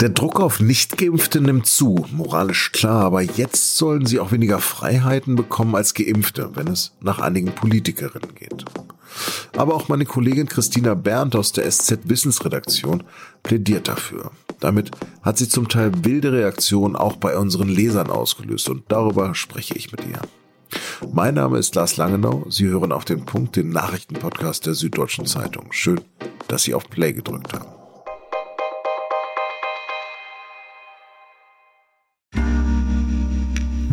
Der Druck auf Nichtgeimpfte nimmt zu, moralisch klar, aber jetzt sollen sie auch weniger Freiheiten bekommen als Geimpfte, wenn es nach einigen Politikerinnen geht. Aber auch meine Kollegin Christina Berndt aus der SZ Wissensredaktion plädiert dafür. Damit hat sie zum Teil wilde Reaktionen auch bei unseren Lesern ausgelöst und darüber spreche ich mit ihr. Mein Name ist Lars Langenau. Sie hören auf den Punkt den Nachrichtenpodcast der Süddeutschen Zeitung. Schön, dass Sie auf Play gedrückt haben.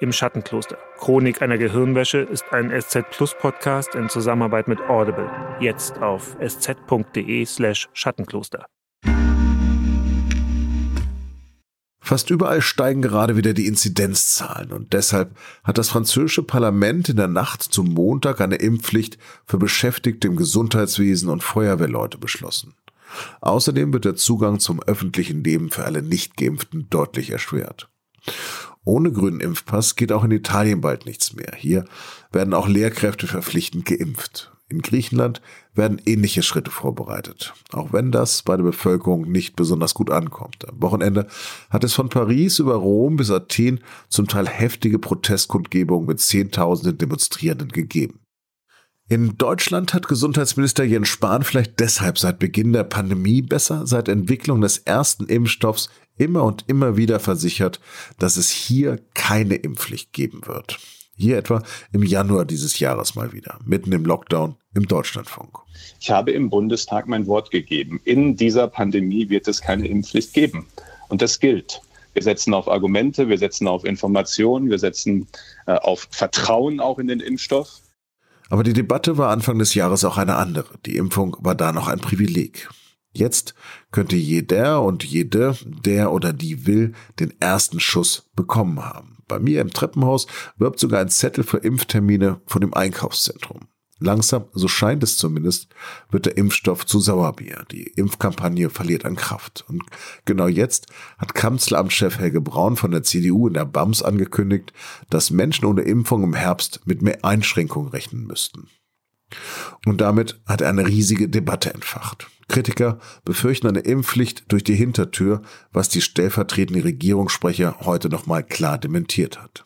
Im Schattenkloster. Chronik einer Gehirnwäsche ist ein SZ Plus Podcast in Zusammenarbeit mit Audible. Jetzt auf sz.de/slash Schattenkloster. Fast überall steigen gerade wieder die Inzidenzzahlen und deshalb hat das französische Parlament in der Nacht zum Montag eine Impfpflicht für Beschäftigte im Gesundheitswesen und Feuerwehrleute beschlossen. Außerdem wird der Zugang zum öffentlichen Leben für alle Nichtgeimpften deutlich erschwert. Ohne grünen Impfpass geht auch in Italien bald nichts mehr. Hier werden auch Lehrkräfte verpflichtend geimpft. In Griechenland werden ähnliche Schritte vorbereitet, auch wenn das bei der Bevölkerung nicht besonders gut ankommt. Am Wochenende hat es von Paris über Rom bis Athen zum Teil heftige Protestkundgebungen mit Zehntausenden Demonstrierenden gegeben. In Deutschland hat Gesundheitsminister Jens Spahn vielleicht deshalb seit Beginn der Pandemie besser seit Entwicklung des ersten Impfstoffs immer und immer wieder versichert, dass es hier keine Impfpflicht geben wird. Hier etwa im Januar dieses Jahres mal wieder, mitten im Lockdown im Deutschlandfunk. Ich habe im Bundestag mein Wort gegeben. In dieser Pandemie wird es keine Impfpflicht geben. Und das gilt. Wir setzen auf Argumente, wir setzen auf Informationen, wir setzen äh, auf Vertrauen auch in den Impfstoff. Aber die Debatte war Anfang des Jahres auch eine andere. Die Impfung war da noch ein Privileg. Jetzt könnte jeder und jede, der oder die will, den ersten Schuss bekommen haben. Bei mir im Treppenhaus wirbt sogar ein Zettel für Impftermine von dem Einkaufszentrum. Langsam, so scheint es zumindest, wird der Impfstoff zu Sauerbier. Die Impfkampagne verliert an Kraft. Und genau jetzt hat Kanzleramtschef Helge Braun von der CDU in der BAMS angekündigt, dass Menschen ohne Impfung im Herbst mit mehr Einschränkungen rechnen müssten. Und damit hat er eine riesige Debatte entfacht. Kritiker befürchten eine Impfpflicht durch die Hintertür, was die stellvertretende Regierungssprecher heute nochmal klar dementiert hat.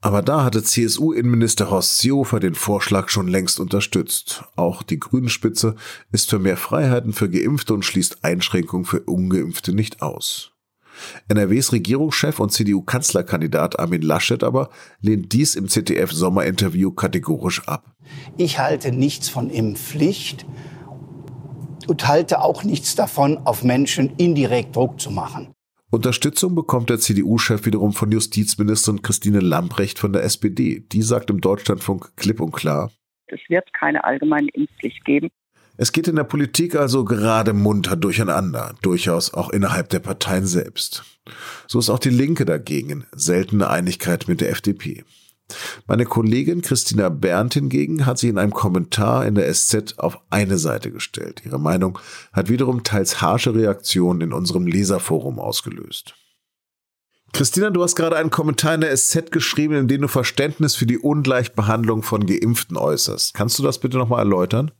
Aber da hatte CSU-Innenminister Horst Seehofer den Vorschlag schon längst unterstützt. Auch die Grünen-Spitze ist für mehr Freiheiten für Geimpfte und schließt Einschränkungen für Ungeimpfte nicht aus. NRWs Regierungschef und CDU-Kanzlerkandidat Armin Laschet aber lehnt dies im ZDF-Sommerinterview kategorisch ab. Ich halte nichts von Impfpflicht und halte auch nichts davon, auf Menschen indirekt Druck zu machen. Unterstützung bekommt der CDU-Chef wiederum von Justizministerin Christine Lamprecht von der SPD. Die sagt im Deutschlandfunk klipp und klar, es wird keine allgemeine Impfpflicht geben. Es geht in der Politik also gerade munter durcheinander, durchaus auch innerhalb der Parteien selbst. So ist auch die Linke dagegen, seltene Einigkeit mit der FDP. Meine Kollegin Christina Berndt hingegen hat sich in einem Kommentar in der SZ auf eine Seite gestellt. Ihre Meinung hat wiederum teils harsche Reaktionen in unserem Leserforum ausgelöst. Christina, du hast gerade einen Kommentar in der SZ geschrieben, in dem du Verständnis für die Ungleichbehandlung von Geimpften äußerst. Kannst du das bitte nochmal erläutern?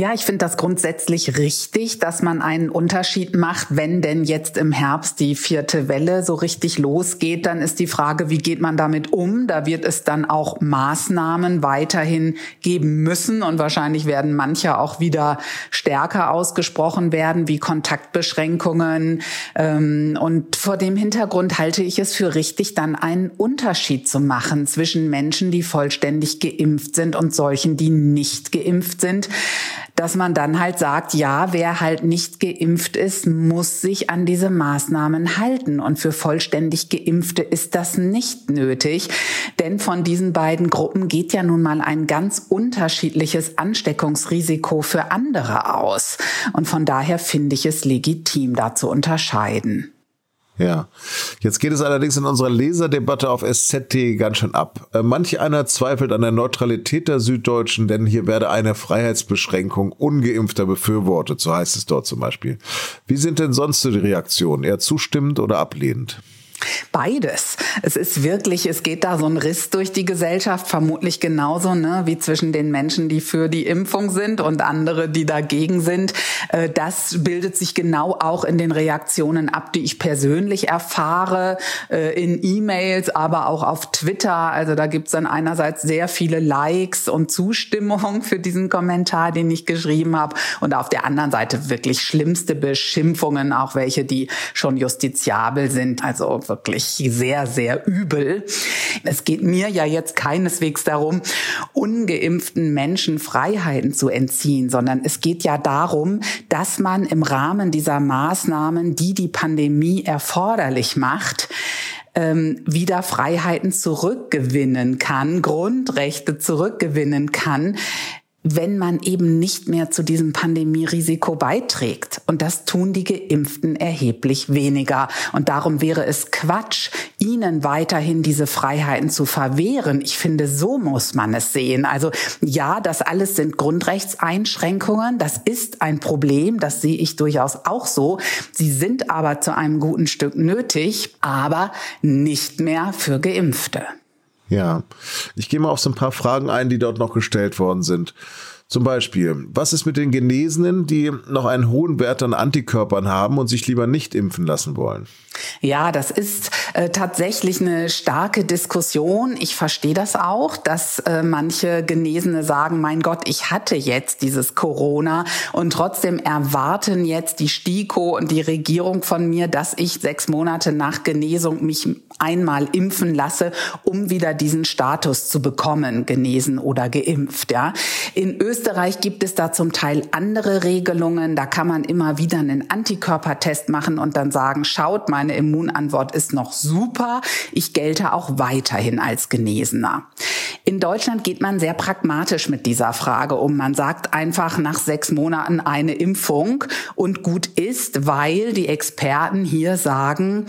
Ja, ich finde das grundsätzlich richtig, dass man einen Unterschied macht. Wenn denn jetzt im Herbst die vierte Welle so richtig losgeht, dann ist die Frage, wie geht man damit um? Da wird es dann auch Maßnahmen weiterhin geben müssen und wahrscheinlich werden manche auch wieder stärker ausgesprochen werden, wie Kontaktbeschränkungen. Ähm, und vor dem Hintergrund halte ich es für richtig, dann einen Unterschied zu machen zwischen Menschen, die vollständig geimpft sind und solchen, die nicht geimpft sind dass man dann halt sagt, ja, wer halt nicht geimpft ist, muss sich an diese Maßnahmen halten. Und für vollständig geimpfte ist das nicht nötig, denn von diesen beiden Gruppen geht ja nun mal ein ganz unterschiedliches Ansteckungsrisiko für andere aus. Und von daher finde ich es legitim, da zu unterscheiden. Ja, jetzt geht es allerdings in unserer Leserdebatte auf SZT ganz schön ab. Äh, manch einer zweifelt an der Neutralität der Süddeutschen, denn hier werde eine Freiheitsbeschränkung ungeimpfter befürwortet, so heißt es dort zum Beispiel. Wie sind denn sonst so die Reaktionen? Eher zustimmend oder ablehnend? Beides. Es ist wirklich, es geht da so ein Riss durch die Gesellschaft, vermutlich genauso, ne, wie zwischen den Menschen, die für die Impfung sind und andere, die dagegen sind. Äh, das bildet sich genau auch in den Reaktionen ab, die ich persönlich erfahre, äh, in E-Mails, aber auch auf Twitter. Also da gibt's dann einerseits sehr viele Likes und Zustimmung für diesen Kommentar, den ich geschrieben habe. Und auf der anderen Seite wirklich schlimmste Beschimpfungen, auch welche, die schon justiziabel sind. Also wirklich sehr, sehr übel. Es geht mir ja jetzt keineswegs darum, ungeimpften Menschen Freiheiten zu entziehen, sondern es geht ja darum, dass man im Rahmen dieser Maßnahmen, die die Pandemie erforderlich macht, ähm, wieder Freiheiten zurückgewinnen kann, Grundrechte zurückgewinnen kann, wenn man eben nicht mehr zu diesem Pandemierisiko beiträgt. Und das tun die Geimpften erheblich weniger. Und darum wäre es Quatsch, ihnen weiterhin diese Freiheiten zu verwehren. Ich finde, so muss man es sehen. Also ja, das alles sind Grundrechtseinschränkungen. Das ist ein Problem. Das sehe ich durchaus auch so. Sie sind aber zu einem guten Stück nötig, aber nicht mehr für Geimpfte. Ja, ich gehe mal auf so ein paar Fragen ein, die dort noch gestellt worden sind. Zum Beispiel, was ist mit den Genesenen, die noch einen hohen Wert an Antikörpern haben und sich lieber nicht impfen lassen wollen? Ja, das ist äh, tatsächlich eine starke Diskussion. Ich verstehe das auch, dass äh, manche Genesene sagen, mein Gott, ich hatte jetzt dieses Corona und trotzdem erwarten jetzt die STIKO und die Regierung von mir, dass ich sechs Monate nach Genesung mich einmal impfen lasse, um wieder diesen Status zu bekommen, genesen oder geimpft. Ja. In Österreich gibt es da zum Teil andere Regelungen. Da kann man immer wieder einen Antikörpertest machen und dann sagen, schaut, meine Immunantwort ist noch super. Ich gelte auch weiterhin als Genesener. In Deutschland geht man sehr pragmatisch mit dieser Frage um. Man sagt einfach nach sechs Monaten eine Impfung und gut ist, weil die Experten hier sagen,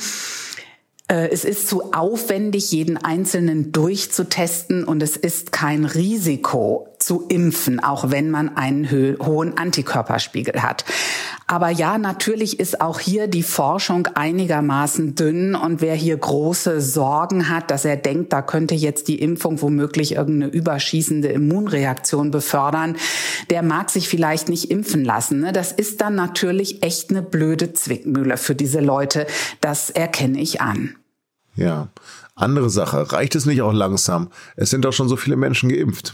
äh, es ist zu aufwendig, jeden Einzelnen durchzutesten und es ist kein Risiko zu impfen, auch wenn man einen hohen Antikörperspiegel hat. Aber ja, natürlich ist auch hier die Forschung einigermaßen dünn und wer hier große Sorgen hat, dass er denkt, da könnte jetzt die Impfung womöglich irgendeine überschießende Immunreaktion befördern, der mag sich vielleicht nicht impfen lassen. Ne? Das ist dann natürlich echt eine blöde Zwickmühle für diese Leute. Das erkenne ich an. Ja. Andere Sache. Reicht es nicht auch langsam? Es sind doch schon so viele Menschen geimpft.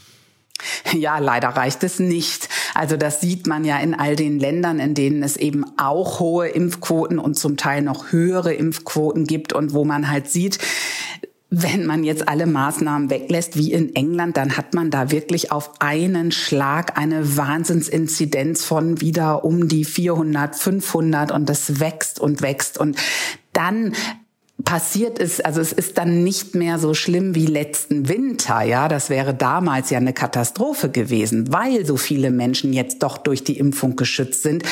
Ja, leider reicht es nicht. Also das sieht man ja in all den Ländern, in denen es eben auch hohe Impfquoten und zum Teil noch höhere Impfquoten gibt und wo man halt sieht, wenn man jetzt alle Maßnahmen weglässt, wie in England, dann hat man da wirklich auf einen Schlag eine Wahnsinnsinzidenz von wieder um die 400, 500 und das wächst und wächst. Und dann passiert ist, also es ist dann nicht mehr so schlimm wie letzten Winter, ja, das wäre damals ja eine Katastrophe gewesen, weil so viele Menschen jetzt doch durch die Impfung geschützt sind,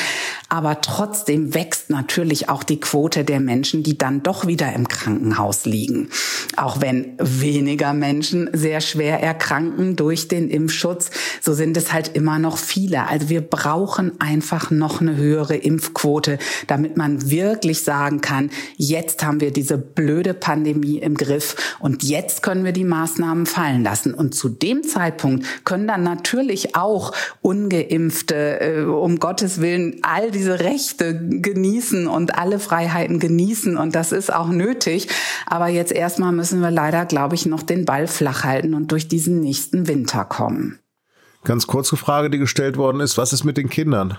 aber trotzdem wächst natürlich auch die Quote der Menschen, die dann doch wieder im Krankenhaus liegen. Auch wenn weniger Menschen sehr schwer erkranken durch den Impfschutz, so sind es halt immer noch viele. Also wir brauchen einfach noch eine höhere Impfquote, damit man wirklich sagen kann, jetzt haben wir diese blöde Pandemie im Griff und jetzt können wir die Maßnahmen fallen lassen. Und zu dem Zeitpunkt können dann natürlich auch ungeimpfte, äh, um Gottes Willen, all diese Rechte genießen und alle Freiheiten genießen. Und das ist auch nötig. Aber jetzt erstmal müssen wir leider, glaube ich, noch den Ball flach halten und durch diesen nächsten Winter kommen. Ganz kurze Frage, die gestellt worden ist. Was ist mit den Kindern?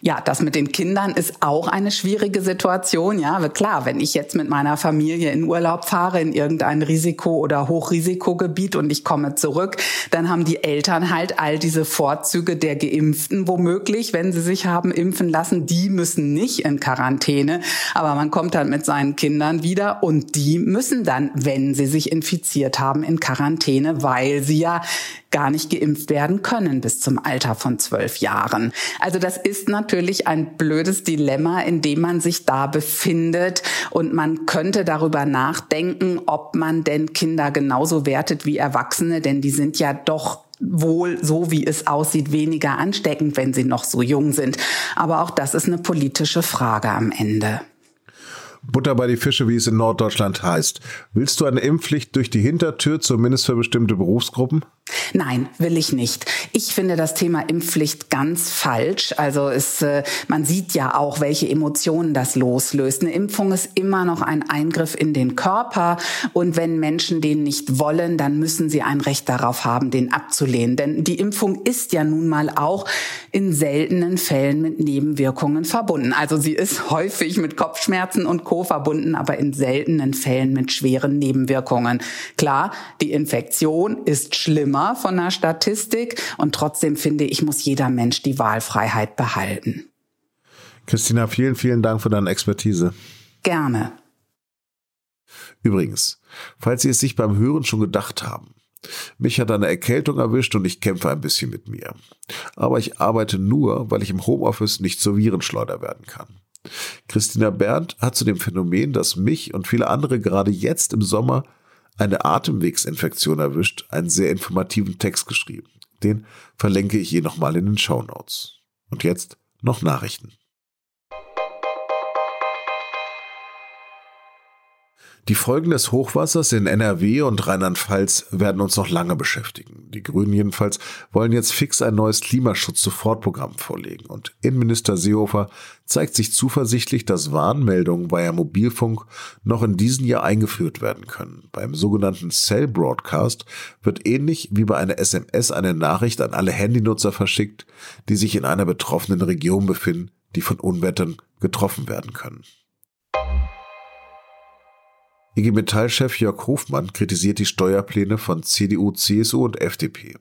Ja, das mit den Kindern ist auch eine schwierige Situation. Ja, klar, wenn ich jetzt mit meiner Familie in Urlaub fahre in irgendein Risiko- oder Hochrisikogebiet und ich komme zurück, dann haben die Eltern halt all diese Vorzüge der Geimpften womöglich, wenn sie sich haben impfen lassen. Die müssen nicht in Quarantäne, aber man kommt dann mit seinen Kindern wieder und die müssen dann, wenn sie sich infiziert haben, in Quarantäne, weil sie ja gar nicht geimpft werden können bis zum Alter von zwölf Jahren. Also das ist ist natürlich ein blödes Dilemma, in dem man sich da befindet. Und man könnte darüber nachdenken, ob man denn Kinder genauso wertet wie Erwachsene, denn die sind ja doch wohl so wie es aussieht weniger ansteckend, wenn sie noch so jung sind. Aber auch das ist eine politische Frage am Ende. Butter bei die Fische, wie es in Norddeutschland heißt. Willst du eine Impfpflicht durch die Hintertür, zumindest für bestimmte Berufsgruppen? Nein, will ich nicht. Ich finde das Thema Impfpflicht ganz falsch. Also es, äh, man sieht ja auch, welche Emotionen das loslöst. Eine Impfung ist immer noch ein Eingriff in den Körper. Und wenn Menschen den nicht wollen, dann müssen sie ein Recht darauf haben, den abzulehnen. Denn die Impfung ist ja nun mal auch in seltenen Fällen mit Nebenwirkungen verbunden. Also sie ist häufig mit Kopfschmerzen und Co. verbunden, aber in seltenen Fällen mit schweren Nebenwirkungen. Klar, die Infektion ist schlimmer schlimmer von der Statistik. Und trotzdem finde ich, muss jeder Mensch die Wahlfreiheit behalten. Christina, vielen, vielen Dank für deine Expertise. Gerne. Übrigens, falls Sie es sich beim Hören schon gedacht haben, mich hat eine Erkältung erwischt und ich kämpfe ein bisschen mit mir. Aber ich arbeite nur, weil ich im Homeoffice nicht zur Virenschleuder werden kann. Christina Berndt hat zu dem Phänomen, das mich und viele andere gerade jetzt im Sommer eine Atemwegsinfektion erwischt, einen sehr informativen Text geschrieben. Den verlinke ich hier nochmal in den Show Notes. Und jetzt noch Nachrichten. Die Folgen des Hochwassers in NRW und Rheinland-Pfalz werden uns noch lange beschäftigen. Die Grünen jedenfalls wollen jetzt fix ein neues Klimaschutz-Sofortprogramm vorlegen. Und Innenminister Seehofer zeigt sich zuversichtlich, dass Warnmeldungen via Mobilfunk noch in diesem Jahr eingeführt werden können. Beim sogenannten Cell Broadcast wird ähnlich wie bei einer SMS eine Nachricht an alle Handynutzer verschickt, die sich in einer betroffenen Region befinden, die von Unwettern getroffen werden können. IG Metall-Chef Jörg Hofmann kritisiert die Steuerpläne von CDU, CSU und FDP.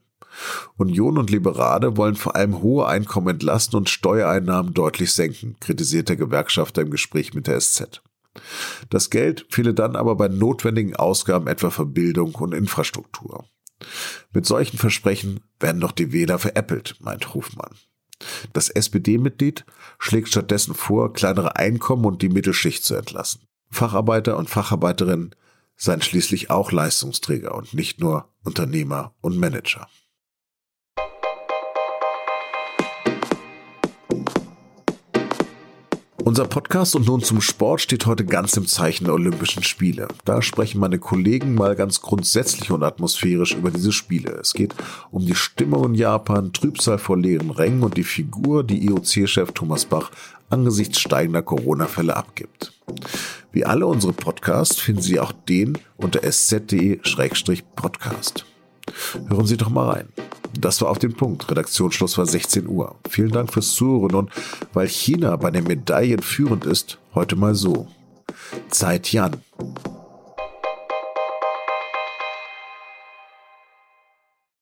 Union und Liberale wollen vor allem hohe Einkommen entlasten und Steuereinnahmen deutlich senken, kritisiert der Gewerkschafter im Gespräch mit der SZ. Das Geld fehle dann aber bei notwendigen Ausgaben etwa für Bildung und Infrastruktur. Mit solchen Versprechen werden doch die Wähler veräppelt, meint Hofmann. Das SPD-Mitglied schlägt stattdessen vor, kleinere Einkommen und die Mittelschicht zu entlassen. Facharbeiter und Facharbeiterinnen seien schließlich auch Leistungsträger und nicht nur Unternehmer und Manager. Unser Podcast und nun zum Sport steht heute ganz im Zeichen der Olympischen Spiele. Da sprechen meine Kollegen mal ganz grundsätzlich und atmosphärisch über diese Spiele. Es geht um die Stimmung in Japan, Trübsal vor leeren Rängen und die Figur, die IOC-Chef Thomas Bach angesichts steigender Corona-Fälle abgibt. Wie alle unsere Podcasts finden Sie auch den unter sz.de-podcast. Hören Sie doch mal rein. Das war auf den Punkt. Redaktionsschluss war 16 Uhr. Vielen Dank fürs Zuhören und weil China bei den Medaillen führend ist, heute mal so. Zeit Jan.